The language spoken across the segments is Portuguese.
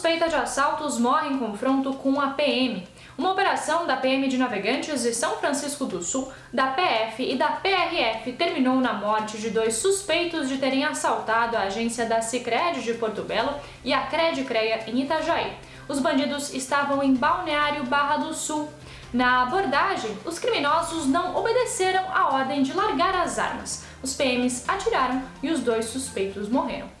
suspeita de assaltos morre em confronto com a PM. Uma operação da PM de Navegantes de São Francisco do Sul, da PF e da PRF terminou na morte de dois suspeitos de terem assaltado a agência da Sicredi de Porto Belo e a Credicreia em Itajaí. Os bandidos estavam em Balneário Barra do Sul. Na abordagem, os criminosos não obedeceram a ordem de largar as armas. Os PMs atiraram e os dois suspeitos morreram.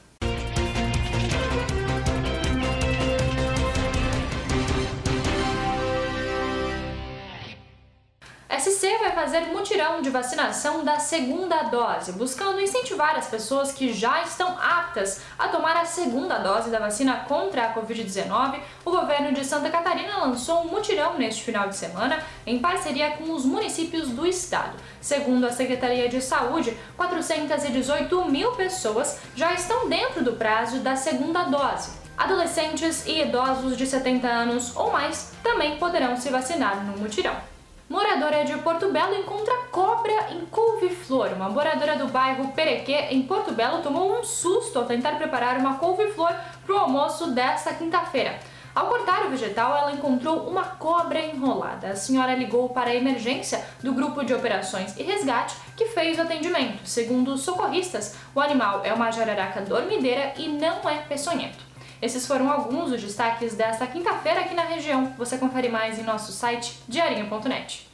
SC vai fazer mutirão de vacinação da segunda dose, buscando incentivar as pessoas que já estão aptas a tomar a segunda dose da vacina contra a Covid-19. O governo de Santa Catarina lançou um mutirão neste final de semana em parceria com os municípios do estado. Segundo a Secretaria de Saúde, 418 mil pessoas já estão dentro do prazo da segunda dose. Adolescentes e idosos de 70 anos ou mais também poderão se vacinar no mutirão. Moradora de Porto Belo encontra cobra em couve-flor. Uma moradora do bairro Perequê, em Porto Belo, tomou um susto ao tentar preparar uma couve-flor para o almoço desta quinta-feira. Ao cortar o vegetal, ela encontrou uma cobra enrolada. A senhora ligou para a emergência do grupo de operações e resgate que fez o atendimento. Segundo os socorristas, o animal é uma jararaca dormideira e não é peçonhento. Esses foram alguns dos destaques desta quinta-feira aqui na região. Você confere mais em nosso site diarinho.net.